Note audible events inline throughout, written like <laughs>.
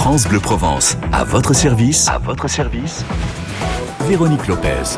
France Bleu Provence, à votre service. À votre service. Véronique Lopez.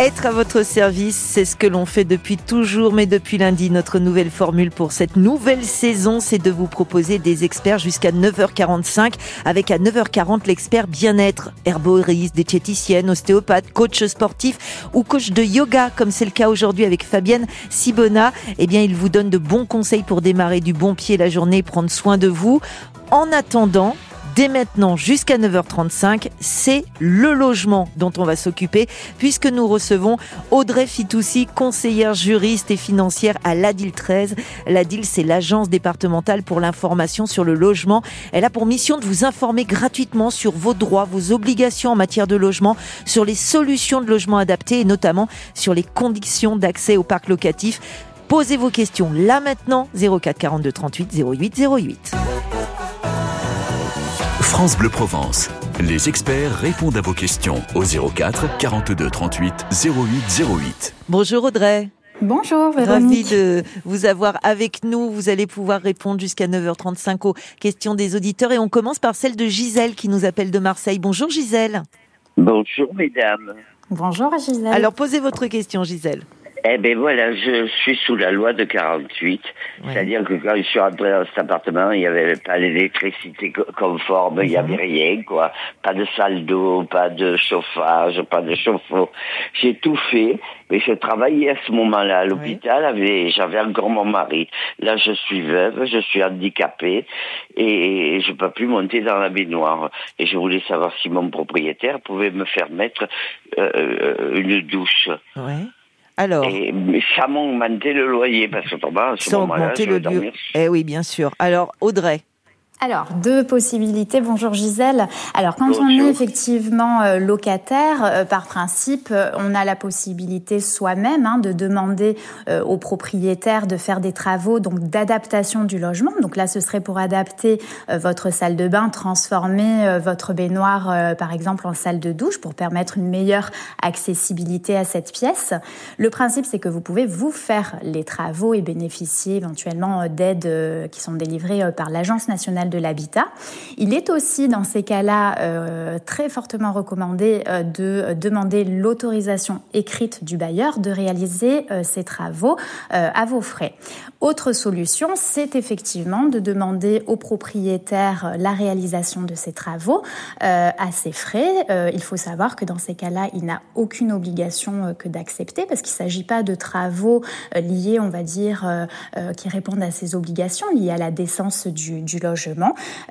Être à votre service, c'est ce que l'on fait depuis toujours, mais depuis lundi, notre nouvelle formule pour cette nouvelle saison, c'est de vous proposer des experts jusqu'à 9h45, avec à 9h40 l'expert bien-être, herboriste, diététicienne, ostéopathe, coach sportif ou coach de yoga, comme c'est le cas aujourd'hui avec Fabienne Sibona. Eh bien, il vous donne de bons conseils pour démarrer du bon pied la journée, prendre soin de vous. En attendant, dès maintenant jusqu'à 9h35, c'est le logement dont on va s'occuper puisque nous recevons Audrey Fitoussi, conseillère juriste et financière à l'ADIL 13. L'ADIL, c'est l'agence départementale pour l'information sur le logement. Elle a pour mission de vous informer gratuitement sur vos droits, vos obligations en matière de logement, sur les solutions de logement adaptées et notamment sur les conditions d'accès au parc locatif. Posez vos questions là maintenant 04 42 38 08 08. France Bleu Provence. Les experts répondent à vos questions au 04 42 38 08 08. Bonjour Audrey. Bonjour Véronique. Ravi de vous avoir avec nous. Vous allez pouvoir répondre jusqu'à 9h35 aux questions des auditeurs et on commence par celle de Gisèle qui nous appelle de Marseille. Bonjour Gisèle. Bonjour mesdames. Bonjour Gisèle. Alors posez votre question Gisèle. Eh ben voilà, je suis sous la loi de 48. C'est-à-dire que quand je suis rentré dans cet appartement, il n'y avait pas l'électricité conforme, il n'y avait mhm. rien, quoi. Pas de salle d'eau, pas de chauffage, pas de chauffe-eau. J'ai tout fait, mais je travaillais à ce moment-là à l'hôpital, j'avais encore mon mari. Là, je suis veuve, je suis handicapée et je peux plus monter dans la baignoire. Et je voulais savoir si mon propriétaire pouvait me faire mettre euh, euh une douche. Ouais. Alors, et, ça m'a augmenté le loyer parce que à ce moment-là, je le dormir. Eh oui, bien sûr. Alors, Audrey. Alors, deux possibilités. Bonjour Gisèle. Alors, quand on est effectivement euh, locataire, euh, par principe, euh, on a la possibilité soi-même hein, de demander au propriétaire de faire des travaux donc d'adaptation du logement. Donc là, ce serait pour adapter votre salle de bain, transformer votre baignoire, par exemple, en salle de douche pour permettre une meilleure accessibilité à cette pièce. Le principe, c'est que vous pouvez vous faire les travaux et bénéficier éventuellement d'aides qui sont délivrées par l'Agence nationale de l'habitat. Il est aussi dans ces cas-là euh, très fortement recommandé euh, de demander l'autorisation écrite du bailleur de réaliser euh, ces travaux à vos frais. Autre solution, c'est effectivement de demander au propriétaire la réalisation de ces travaux à ses frais. il faut savoir que dans ces cas-là, il n'a aucune obligation que d'accepter parce qu'il ne s'agit pas de travaux liés, on va dire, qui répondent à ses obligations liées à la décence du, du logement.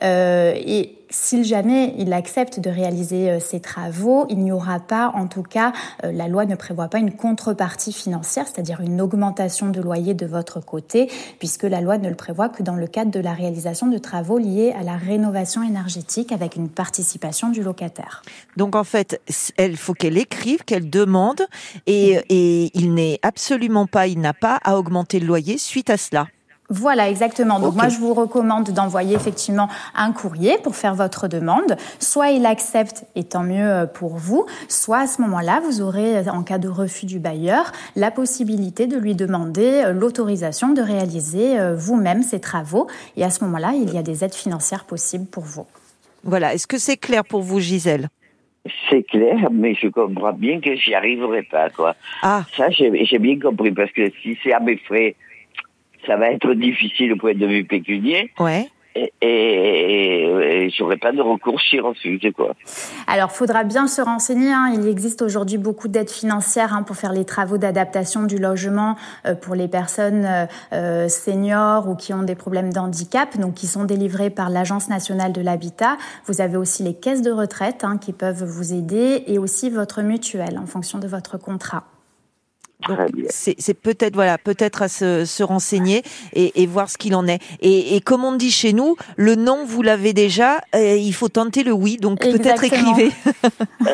Euh, et si jamais il accepte de réaliser euh, ces travaux, il n'y aura pas, en tout cas, euh, la loi ne prévoit pas une contrepartie financière, c'est-à-dire une augmentation de loyer de votre côté, puisque la loi ne le prévoit que dans le cadre de la réalisation de travaux liés à la rénovation énergétique avec une participation du locataire. Donc en fait, il faut qu'elle écrive, qu'elle demande, et, et il n'est absolument pas, il n'a pas à augmenter le loyer suite à cela. Voilà, exactement. Donc moi, je vous recommande d'envoyer effectivement un courrier pour faire votre demande. Soit il accepte, et tant mieux euh, pour vous, soit à ce moment-là, vous aurez, euh, en cas de refus du bailleur, la possibilité de lui demander euh, l'autorisation de réaliser vous-même ces travaux. Et à ce moment-là, il y a des aides financières possibles pour vous. Voilà. Est-ce que c'est clair pour vous, Gisèle? C'est clair, mais je comprends bien que j'y arriverai pas, quoi. Ah. Ça, j'ai bien compris, parce que si c'est à mes frais, ça va être difficile au point de vue pécunier. Ouais. Et, et, j'aurai pas de recours si refuse quoi. Alors, faudra bien se renseigner. Hein. Il existe aujourd'hui beaucoup d'aides financières hein, pour faire les travaux d'adaptation du logement euh, pour les personnes euh, euh, seniors ou qui ont des problèmes d'handicap, donc qui sont délivrées par l'Agence nationale de l'habitat. Vous avez aussi les caisses de retraite hein, qui peuvent vous aider et aussi votre mutuelle en fonction de votre contrat. C'est peut-être voilà, peut-être à se, se renseigner et, et, voir ce qu'il en est. Et, et, comme on dit chez nous, le non vous l'avez déjà, il faut tenter le oui, donc peut-être écrivez.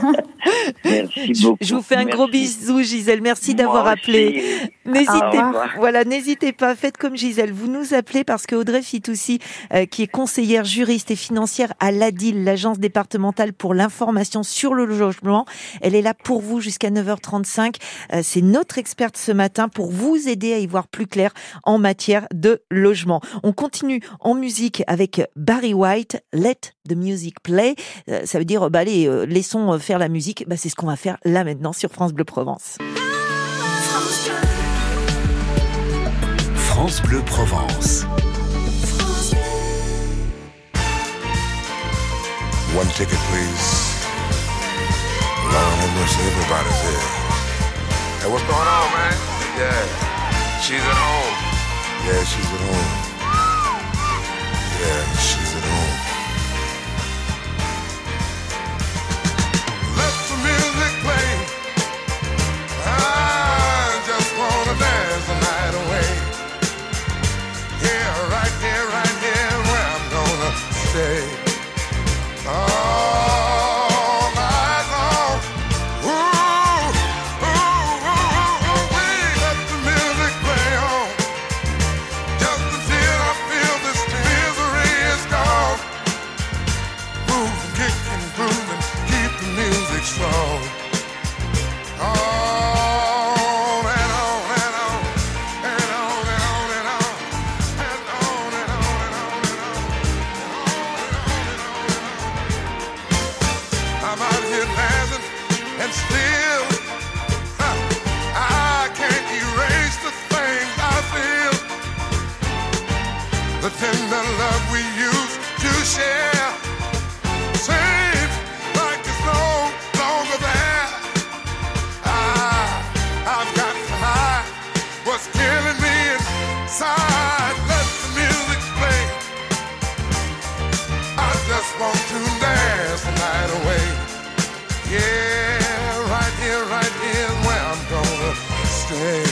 <laughs> Merci beaucoup. Je vous fais un gros bisou, Gisèle. Merci d'avoir appelé. N'hésitez pas. Voilà, n'hésitez pas. Faites comme Gisèle. Vous nous appelez parce que Audrey Fitoussi, euh, qui est conseillère juriste et financière à l'ADIL, l'agence départementale pour l'information sur le logement, elle est là pour vous jusqu'à 9h35. Euh, c'est notre experte ce matin pour vous aider à y voir plus clair en matière de logement. On continue en musique avec Barry White, Let the Music Play. Euh, ça veut dire, bah, allez, laissons faire la musique. Bah, c'est ce qu'on va faire là maintenant sur France Bleu Provence. France Bleu Provence. One ticket, please. Everybody's here. Hey, what's going on, man? Yeah, she's at home. Yeah, she's at home. Yeah, she's at home. Let the music play. I just wanna dance the night away. Here, right here, right here, where I'm gonna stay. All Yeah, right here, right here, where I'm gonna stay.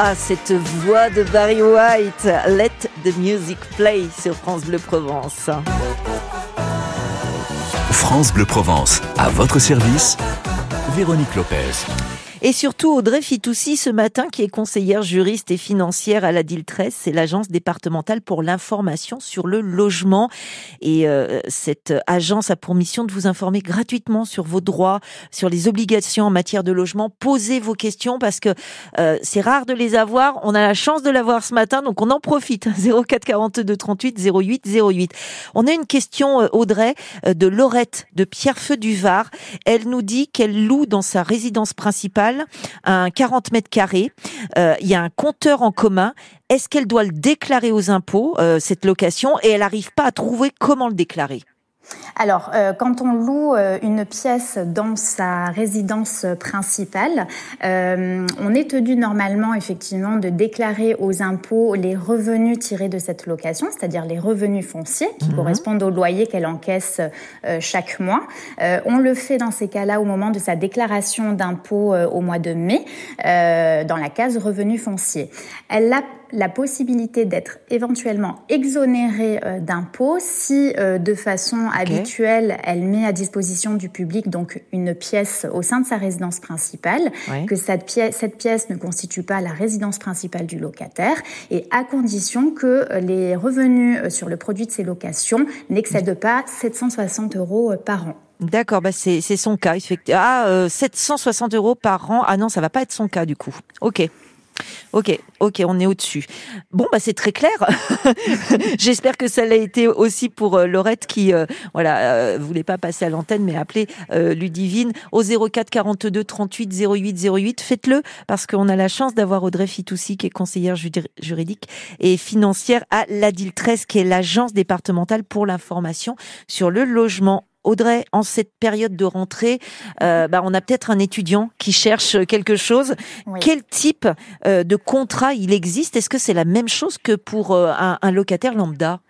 Ah, cette voix de Barry White. Let the music play sur France Bleu Provence. France Bleu Provence, à votre service, Véronique Lopez. Et surtout Audrey Fitoussi ce matin, qui est conseillère juriste et financière à la DIL13, c'est l'agence départementale pour l'information sur le logement. Et euh, cette agence a pour mission de vous informer gratuitement sur vos droits, sur les obligations en matière de logement. Posez vos questions parce que euh, c'est rare de les avoir. On a la chance de l'avoir ce matin, donc on en profite. 04 42 38 08 08. On a une question, euh, Audrey, euh, de Laurette de Pierrefeu du Var. Elle nous dit qu'elle loue dans sa résidence principale un 40 mètres carrés. Euh, il y a un compteur en commun. Est-ce qu'elle doit le déclarer aux impôts, euh, cette location, et elle n'arrive pas à trouver comment le déclarer alors, euh, quand on loue euh, une pièce dans sa résidence principale, euh, on est tenu normalement effectivement de déclarer aux impôts les revenus tirés de cette location, c'est-à-dire les revenus fonciers qui mhm. correspondent au loyer qu'elle encaisse chaque mois. on le fait dans ces cas-là au moment de sa déclaration d'impôt au mois de mai, dans la case revenus fonciers. Elle a la possibilité d'être éventuellement exonérée euh, d'impôts si euh, de façon habituelle elle met à disposition du public donc une pièce au sein de sa résidence principale, que cette pièce, cette pièce ne constitue pas la résidence principale du locataire et à condition que euh, les revenus sur le produit de ces locations n'excèdent pas 760 euros par an. D'accord, bah c'est son cas. Ah, 760 euros par an. Ah non, ça va pas être son cas du coup. Ok. Ok, ok, on est au-dessus. Bon, bah c'est très clair. <laughs> J'espère que ça l'a été aussi pour euh, Laurette qui, euh, voilà, euh, voulait pas passer à l'antenne, mais appeler Ludivine au 04 42 38 08 08. Faites-le parce qu'on a la chance d'avoir Audrey Fitoussi qui est conseillère juridique et financière à l'ADIL 13, qui est l'agence départementale pour l'information sur le logement Audrey, en cette période de rentrée, euh, bah, on a peut-être un étudiant qui cherche quelque chose. Quel type euh, de contrat il existe? Est-ce que c'est la même chose que pour euh, un locataire lambda?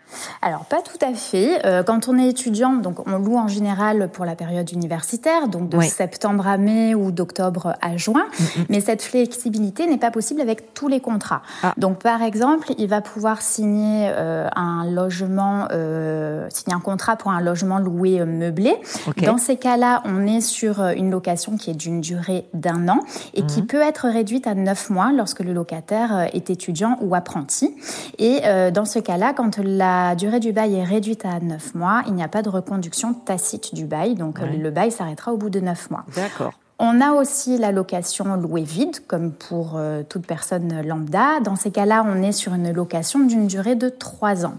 Alors pas tout à fait. Euh, quand on est étudiant, donc on loue en général pour la période universitaire, donc de septembre à mai ou d'octobre à juin. Mm, mm. Mais cette flexibilité n'est pas possible avec tous les contrats. Ah. Donc par exemple, il va pouvoir signer euh, un logement, euh, signer un contrat pour un logement loué meublé. Dans ces cas-là, on est sur une location qui est d'une durée d'un an et qui mm. peut être réduite à neuf mois lorsque le locataire est étudiant ou apprenti. Et dans ce cas-là, quand la la durée du bail est réduite à 9 mois, il n'y a pas de reconduction tacite du bail, donc le bail s'arrêtera au bout de 9 mois. D'accord. On a aussi la location louée vide, comme pour euh, toute personne lambda. Dans ces cas-là, on est sur une location d'une durée de 3 ans.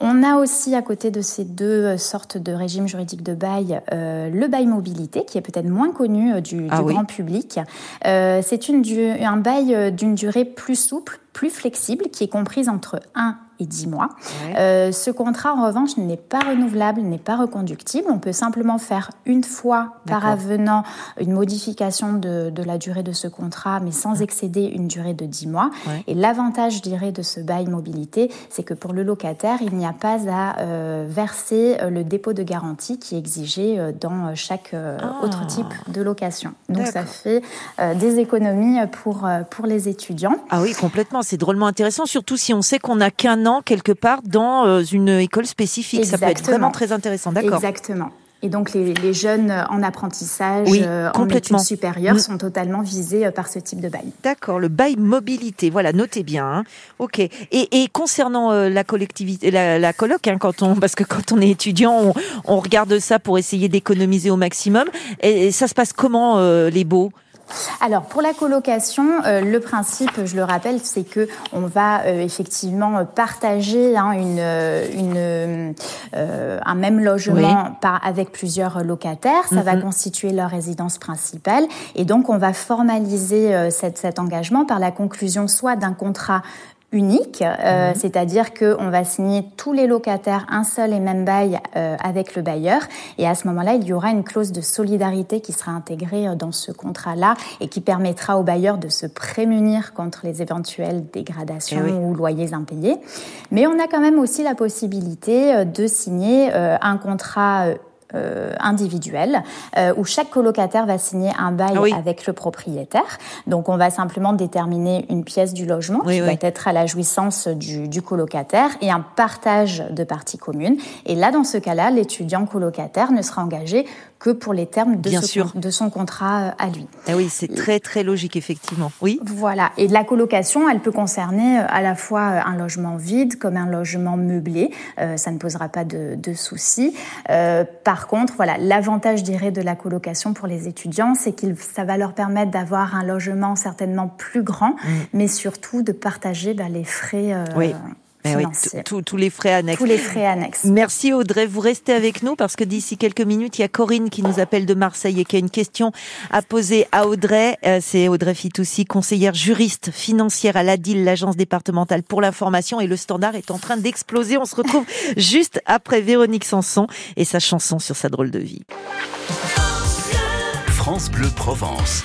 On a aussi à côté de ces deux sortes de régimes juridiques de bail euh, le bail mobilité qui est peut-être moins connu euh, du, ah grand public. c'est un bail d'une durée plus souple, plus flexible qui est comprise entre 1 et 10 mois. Euh, ce contrat, en revanche, n'est pas renouvelable, n'est pas reconductible. On peut simplement faire une fois par avenant une modification de, de, la durée de ce contrat, mais sans excéder une durée de 10 mois. Et l'avantage, je dirais, de ce bail mobilité, c'est que pour le locataire, il n'y a pas à euh, verser euh, le dépôt de garantie qui est exigé dans chaque ah. autre type de location. Donc ça fait des économies pour, pour les étudiants. Ah oui, complètement. C'est drôlement intéressant, surtout si on sait qu'on n'a qu'un quelque part dans euh, une école spécifique. Ça peut être vraiment très intéressant, d'accord Exactement. Et donc les, jeunes en apprentissage, euh, en études supérieures, mm. sont totalement visés euh, par ce type de bail. D'accord, le bail mobilité, voilà, notez bien. Hein. Ok. Et, concernant la collectivité, la, coloc, hein, quand on, parce que quand on est étudiant, on, regarde ça pour essayer d'économiser au maximum. Et, ça se passe comment les beaux alors pour la colocation, euh, le principe, je le rappelle, c'est que on va euh, effectivement partager hein, une, une euh, un même logement par, avec plusieurs locataires. Ça va mhm. constituer leur résidence principale et donc on va formaliser cet, cet engagement par la conclusion soit d'un contrat unique, euh, mhm. c'est-à-dire qu'on va signer tous les locataires un seul et même bail euh, avec le bailleur, et à ce moment-là, il y aura une clause de solidarité qui sera intégrée euh, dans ce contrat-là et qui permettra au bailleur de se prémunir contre les éventuelles dégradations eh ou loyers impayés. Mais on a quand même aussi la possibilité de signer un contrat euh, individuel euh, où chaque colocataire va signer un bail ah avec le propriétaire. Donc on va simplement déterminer une pièce du logement qui va être à la jouissance du, du, colocataire et un partage de parties communes. Et là, dans ce cas-là, l'étudiant colocataire ne sera engagé que pour les termes de, de son contrat euh, à lui. Ah oui, c'est très très logique effectivement. Oui. Voilà. Et la colocation, elle peut concerner à la fois un logement vide comme un logement meublé. ça ne posera pas de, de soucis. Euh, par contre, voilà, l'avantage, dirais, de la colocation pour les étudiants, c'est que ça va leur permettre d'avoir un logement certainement plus grand, mm. mais surtout de partager bah, les frais. Euh, Eh tous les frais annexes. Tous les frais annexes. Merci Audrey. Vous restez avec nous parce que d'ici quelques minutes, il y a Corinne qui nous appelle de Marseille et qui a une question à poser à Audrey. Euh, c'est Audrey Fitoussi, conseillère juriste financière à l'ADIL, l'agence départementale pour l'information. Et le standard est en train d'exploser. On se retrouve <laughs> juste après Véronique Sanson et sa chanson sur sa drôle de vie. France Bleu Provence.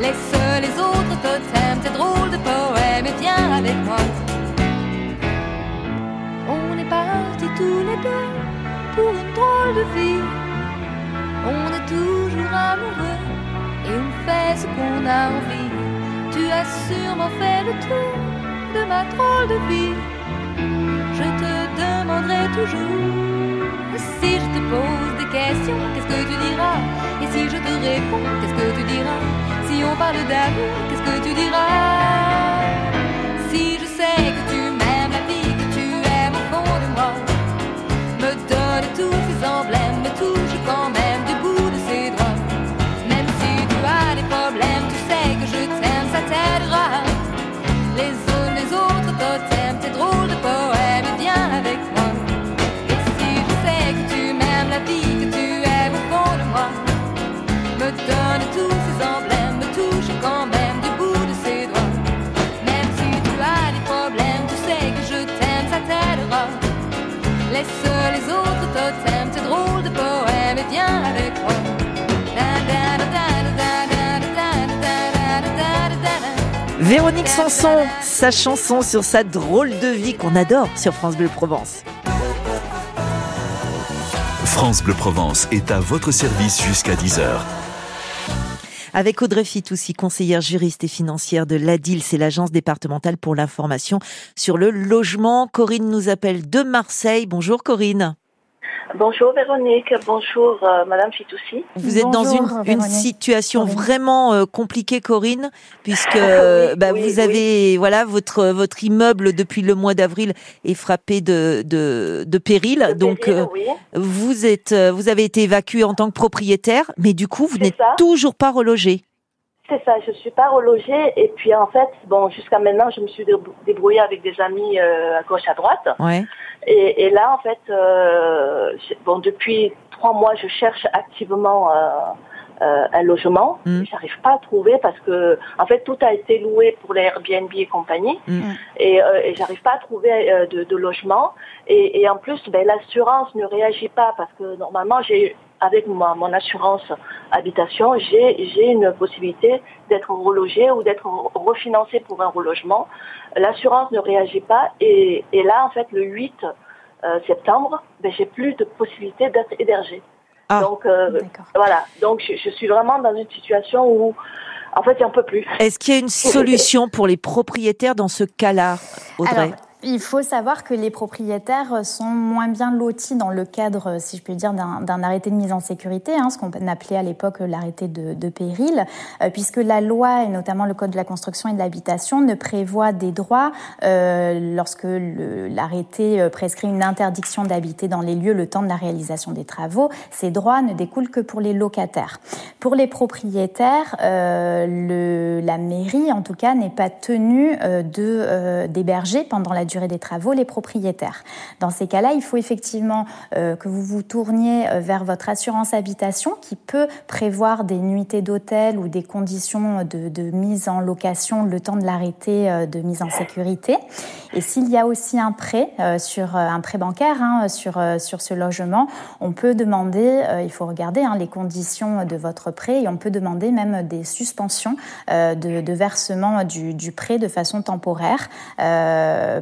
Laisse les autres totems, tes drôles de poèmes et viens avec moi. On est partis tous les deux pour une drôle de vie. On est toujours amoureux et on fait ce qu'on a envie. Tu as sûrement fait le tour de ma drôle de vie. Toujours. Si je te pose des questions, qu'est-ce que tu diras? Et si je te réponds, qu'est-ce que tu diras? Si on parle d'amour, qu'est-ce que tu diras? Si je sais que tu Véronique Sanson, sa chanson sur sa drôle de vie qu'on adore sur France Bleu Provence. France Bleu Provence est à votre service jusqu'à 10h. Avec Audrey Fitoussi, conseillère juriste et financière de l'ADIL, c'est l'agence départementale pour l'information sur le logement. Corinne nous appelle de Marseille. Bonjour Corinne. Bonjour Véronique, bonjour euh, Madame Fitoussi. Vous êtes dans une, situation vraiment euh, compliquée, Corinne, puisque Oui, bah, oui, vous avez voilà votre votre immeuble depuis le mois d'avril est frappé de de, de péril. Donc péril, euh, oui. vous êtes euh, vous avez été évacué en tant que propriétaire, mais du coup vous n'êtes toujours pas relogé. C'est ça, je suis pas relogée et puis en fait, bon, jusqu'à maintenant, je me suis débrou- débrouillée avec des amis euh, à gauche, à droite. Ouais. Et, et là, en fait, euh, bon, depuis trois mois, je cherche activement euh, euh, un logement. Mm. J'arrive pas à trouver parce que, en fait, tout a été loué pour les Airbnb et compagnie. Mm. Et, euh, et j'arrive pas à trouver euh, de, de logement. Et, et en plus, ben, l'assurance ne réagit pas parce que normalement, j'ai avec ma- mon assurance habitation, j'ai j'ai une possibilité d'être relogé ou d'être refinancé pour un relogement. L'assurance ne réagit pas et, et là, en fait, le 8 euh, septembre, ben, j'ai plus de possibilité d'être hébergé. Ah. Donc euh, voilà, donc je, je suis vraiment dans une situation où, en fait, j'en peux plus. Est-ce qu'il y a une solution pour les propriétaires dans ce cas-là, Audrey? Alors, il faut savoir que les propriétaires sont moins bien lotis dans le cadre, si je puis dire, d'un arrêté de mise en sécurité, hein, ce qu'on appelait à l'époque l'arrêté de, péril, euh, puisque la loi, et notamment le Code de la construction et de l'habitation, ne prévoit des droits euh, lorsque l'arrêté euh, prescrit une interdiction d'habiter dans les lieux le temps de la réalisation des travaux. Ces droits ne découlent que pour les locataires. Pour les propriétaires, euh, le, la mairie, en tout cas, n'est pas tenue euh, de d'héberger pendant la durée des travaux les propriétaires. Dans ces cas-là, il faut effectivement euh, que vous vous tourniez euh, vers votre assurance habitation qui peut prévoir des nuitées d'hôtel ou des conditions de, mise en location le temps de l'arrêté euh, de mise en sécurité. Et s'il y a aussi un prêt sur un prêt bancaire hein, sur sur ce logement, on peut demander, il faut regarder hein, les conditions de votre prêt et on peut demander même des suspensions de, versement du, du prêt de façon temporaire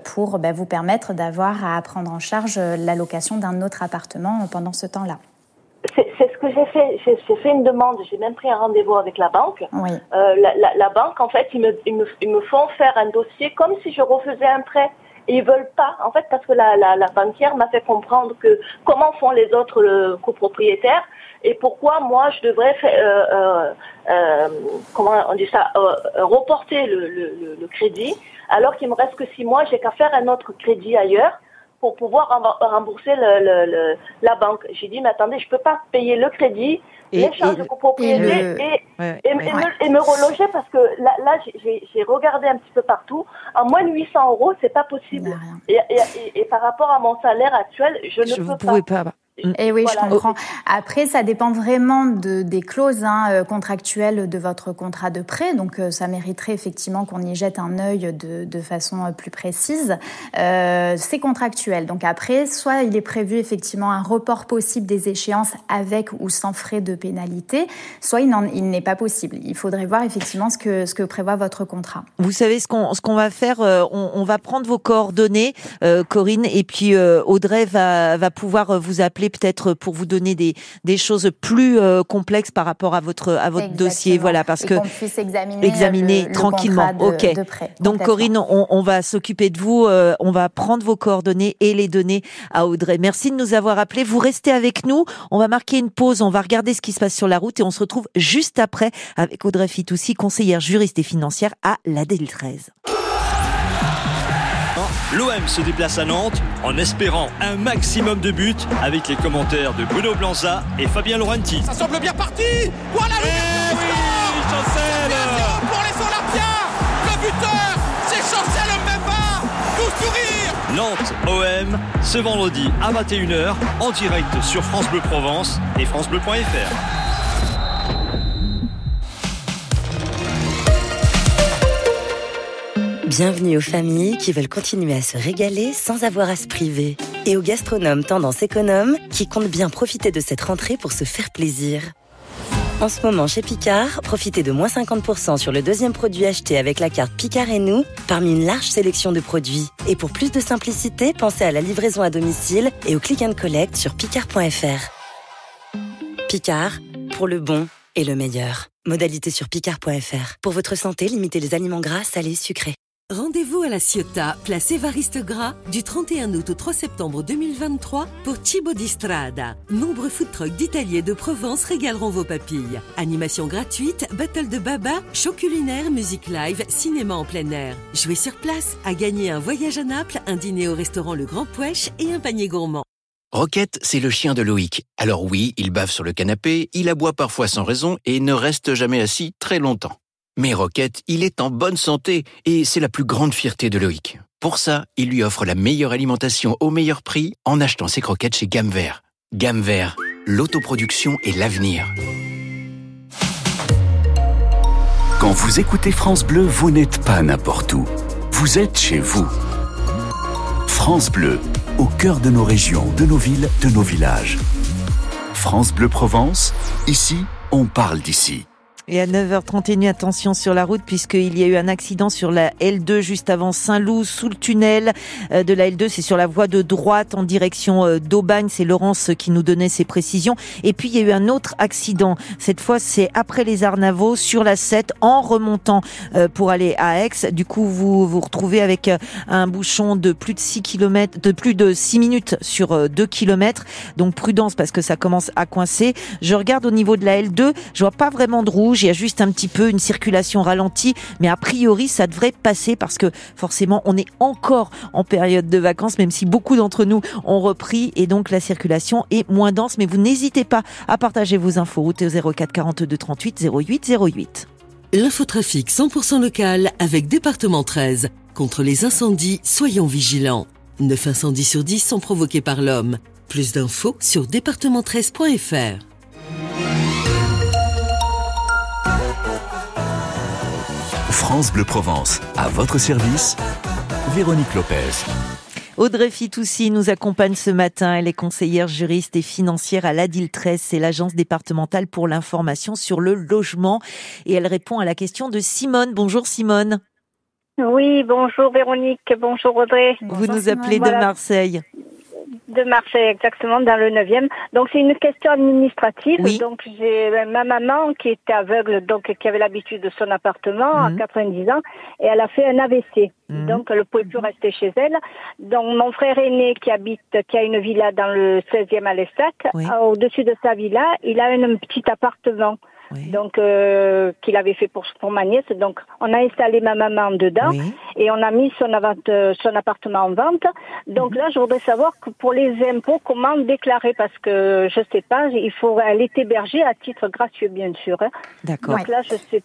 pour pour bah, vous permettre d'avoir à prendre en charge la location d'un autre appartement pendant ce temps-là. C'est ce que j'ai fait. J'ai fait une demande. J'ai même pris un rendez-vous avec la banque. Oui. Euh, la, la, la, banque, en fait, ils me, ils, me, ils me font faire un dossier comme si je refaisais un prêt. Et ils veulent pas, en fait, parce que la, banquière m'a fait comprendre que comment font les autres le, copropriétaires et pourquoi moi je devrais faire, euh, euh, euh, comment on dit ça, euh, reporter le, le, le crédit alors qu'il me reste que six mois, j'ai qu'à faire un autre crédit ailleurs pour pouvoir rembourser le, le, la banque. J'ai dit, mais attendez, je peux pas payer le crédit, l'échange de copropriété et, et, et, me, et, me, reloger parce que là, là j'ai regardé un petit peu partout. En moins de 800 euros, c'est pas possible. Et, par rapport à mon salaire actuel, je ne je peux pas. pas. Et eh oui, voilà. je comprends. Après, ça dépend vraiment de, des clauses hein, euh, contractuelles de votre contrat de prêt. Donc, euh, ça mériterait effectivement qu'on y jette un œil de, de façon euh, plus précise. Euh, c'est contractuel. Donc après, soit il est prévu effectivement un report possible des échéances avec ou sans frais de pénalité, soit il, n'est pas possible. Il faudrait voir effectivement ce que, ce que prévoit votre contrat. Vous savez ce qu'on ce qu'on va faire on, on, va prendre vos coordonnées, euh, Corinne, et puis Audrey va, va pouvoir vous appeler peut-être pour vous donner des, des choses plus euh, complexes par rapport à votre à votre dossier, voilà, parce Et que puisse examiner, examiner le, tranquillement. Le ok. De prêt, Donc Corinne, on, on va s'occuper de vous, euh, on va prendre vos coordonnées et les donner à Audrey. Merci de nous avoir appelés. Vous restez avec nous. On va marquer une pause. On va regarder ce qui se passe sur la route et on se retrouve juste après avec Audrey Fitoussi, conseillère juriste et financière à l'ADEL 13. L'OM se déplace à Nantes en espérant un maximum de buts avec les commentaires de Bruno Blanza et Fabien Laurenti. Ça semble bien parti. Voilà le Eh oui, Chancel. Pour les Olympiens. Le buteur, c'est Chancel Mbemba. Tout sourire Nantes OM ce vendredi à 21h en direct sur France Bleu Provence et francebleu.fr. Bienvenue aux familles qui veulent continuer à se régaler sans avoir à se priver. Et aux gastronomes tendance économe qui comptent bien profiter de cette rentrée pour se faire plaisir. En ce moment, chez Picard, profitez de moins 50% sur le deuxième produit acheté avec la carte Picard et nous, parmi une large sélection de produits. Et pour plus de simplicité, pensez à la livraison à domicile et au click and collect sur picard.fr. Picard, pour le bon et le meilleur. Modalité sur picard.fr. Pour votre santé, limitez les aliments gras, salés, sucrés. Rendez-vous à la Ciotat, place Évariste Gras, du 31 août au 3 septembre 2023 pour Cibo di Strada. Nombreux food trucks d'Italie et de Provence régaleront vos papilles. Animation gratuite, battle de baba, show culinaire, musique live, cinéma en plein air. Jouez sur place, à gagner un voyage à Naples, un dîner au restaurant Le Grand Pouèche et un panier gourmand. Roquette, c'est le chien de Loïc. Alors oui, il bave sur le canapé, il aboie parfois sans raison et ne reste jamais assis très longtemps. Mais Roquette, il est en bonne santé et c'est la plus grande fierté de Loïc. Pour ça, il lui offre la meilleure alimentation au meilleur prix en achetant ses croquettes chez. Gamme Vert, l'autoproduction et l'avenir. Quand vous écoutez France Bleu, vous n'êtes pas n'importe où. Vous êtes chez vous. France Bleu, au cœur de nos régions, de nos villes, de nos villages. France Bleu Provence, ici, on parle d'ici. Et à 9h31, attention sur la route puisqu'il y a eu un accident sur la L2 juste avant Saint-Loup, sous le tunnel euh, de la L2. C'est sur la voie de droite en direction euh, d'Aubagne. C'est Laurence qui nous donnait ces précisions. Et puis il y a eu un autre accident. Cette fois, c'est après les Arnavaux sur la 7 en remontant euh, pour aller à Aix. Du coup, vous vous retrouvez avec un bouchon de plus de 6 km, de plus de 6 minutes sur 2 km. Donc prudence parce que ça commence à coincer. Je regarde au niveau de la L2. Je vois pas vraiment de rouge. Il y a juste un petit peu une circulation ralentie, mais a priori, ça devrait passer parce que forcément, on est encore en période de vacances, même si beaucoup d'entre nous ont repris et donc la circulation est moins dense. Mais vous n'hésitez pas à partager vos infos route au 04 42 38 08 08. L'infotrafic 100% local avec département 13. Contre les incendies, soyons vigilants. 9 incendies sur 10 sont provoqués par l'homme. Plus d'infos sur département13.fr. France Bleu Provence, à votre service, Véronique Lopez. Audrey Fitoussi nous accompagne ce matin. Elle est conseillère juriste et financière à l'ADIL 13, c'est l'agence départementale pour l'information sur le logement. Et elle répond à la question de Simone. Bonjour Simone. Oui, bonjour Véronique, bonjour Audrey. Vous nous appelez de Voilà. Marseille. De Marseille, exactement, dans le 9e. Donc, c'est une question administrative. Oui. Donc, j'ai ma maman qui était aveugle, donc qui avait l'habitude de son appartement Mhm. à 90 ans, et elle a fait un AVC. Mhm. Donc, elle ne pouvait plus rester chez elle. Donc, mon frère aîné qui habite, qui a une villa dans le 16e à l'Estac, Oui. au-dessus de sa villa, il a un petit appartement. Donc, euh, qu'il avait fait pour, pour ma nièce. Donc, on a installé ma maman dedans et on a mis son, avant- euh, son appartement en vente. Donc là, je voudrais savoir que pour les impôts, comment déclarer? Parce que je sais pas, il faut, elle est hébergée à titre gratuit, bien sûr. hein. D'accord. Donc là, je sais.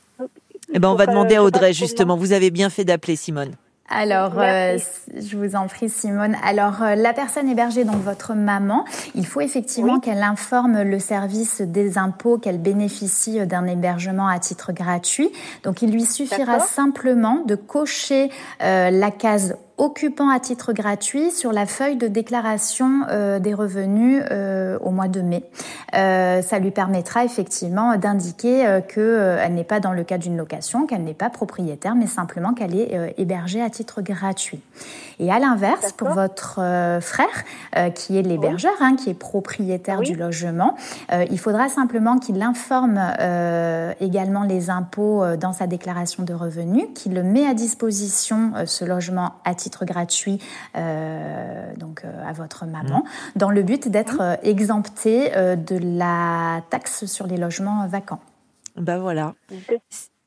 Eh ben, on va demander à Audrey, justement. Vous avez bien fait d'appeler Simone. Alors, euh, je vous en prie, Simone. Alors, euh, la personne hébergée, donc votre maman, il faut effectivement qu'elle informe le service des impôts qu'elle bénéficie euh, d'un hébergement à titre gratuit. Donc, il lui suffira simplement de cocher euh, la case occupant à titre gratuit sur la feuille de déclaration euh, des revenus euh, au mois de mai. Euh, ça lui permettra effectivement d'indiquer euh, que euh, elle n'est pas dans le cadre d'une location, qu'elle n'est pas propriétaire, mais simplement qu'elle est hébergée à titre gratuit. Et à l'inverse, pour votre frère, qui est l'hébergeur, hein, qui est propriétaire du logement, il faudra simplement qu'il informe également les impôts dans sa déclaration de revenus, qu'il le met à disposition, ce logement à titre gratuit, euh, donc euh, à votre maman, dans le but d'être euh, exempté euh, de la taxe sur les logements vacants. Ben voilà.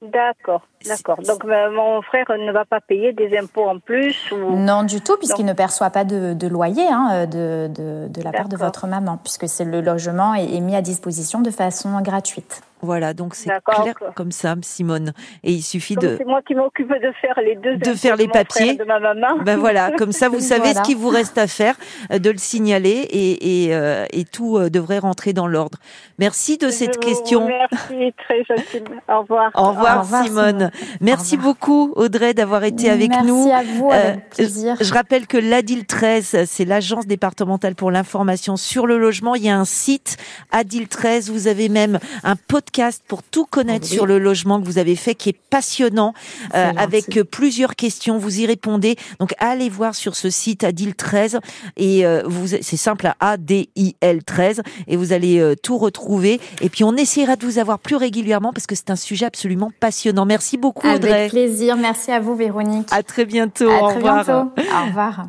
D'accord, d'accord. Donc mon frère ne va pas payer des impôts en plus ou... Non, du tout, puisqu'il ne perçoit pas de, de loyer hein, de, de, de la part de votre maman, puisque c'est le logement est, est mis à disposition de façon gratuite. Voilà, donc c'est clair comme ça, Simone. Et il suffit Donc de... c'est moi qui m'occupe de faire les deux de impôts faire les mon frère papiers. et de ma maman. Ben voilà, comme ça vous <laughs> savez Voilà. ce qu'il vous reste à faire, euh, de le signaler et, et, euh, et tout euh, devrait rentrer dans l'ordre. Merci de cette vous question. Merci, très gentil. <laughs> Au revoir. Au revoir, Simone. Merci beaucoup Audrey d'avoir été avec Merci nous. Euh, à vous, avec plaisir. Je rappelle que l'ADIL 13, c'est l'agence départementale pour l'information sur le logement. Il y a un site ADIL 13. Vous avez même un podcast pour tout connaître Oui. sur le logement que vous avez fait, qui est passionnant, euh, avec euh, plusieurs questions. Vous y répondez. Donc allez voir sur ce site ADIL 13 et euh, vous, c'est simple à A-D-I-L 13 et vous allez euh, tout retrouver. Et puis on essaiera de vous avoir plus régulièrement parce que c'est un sujet absolument passionnant. Merci beaucoup Audrey. Avec plaisir. Merci à vous, Véronique. À très bientôt. À Au très revoir. bientôt. Au revoir.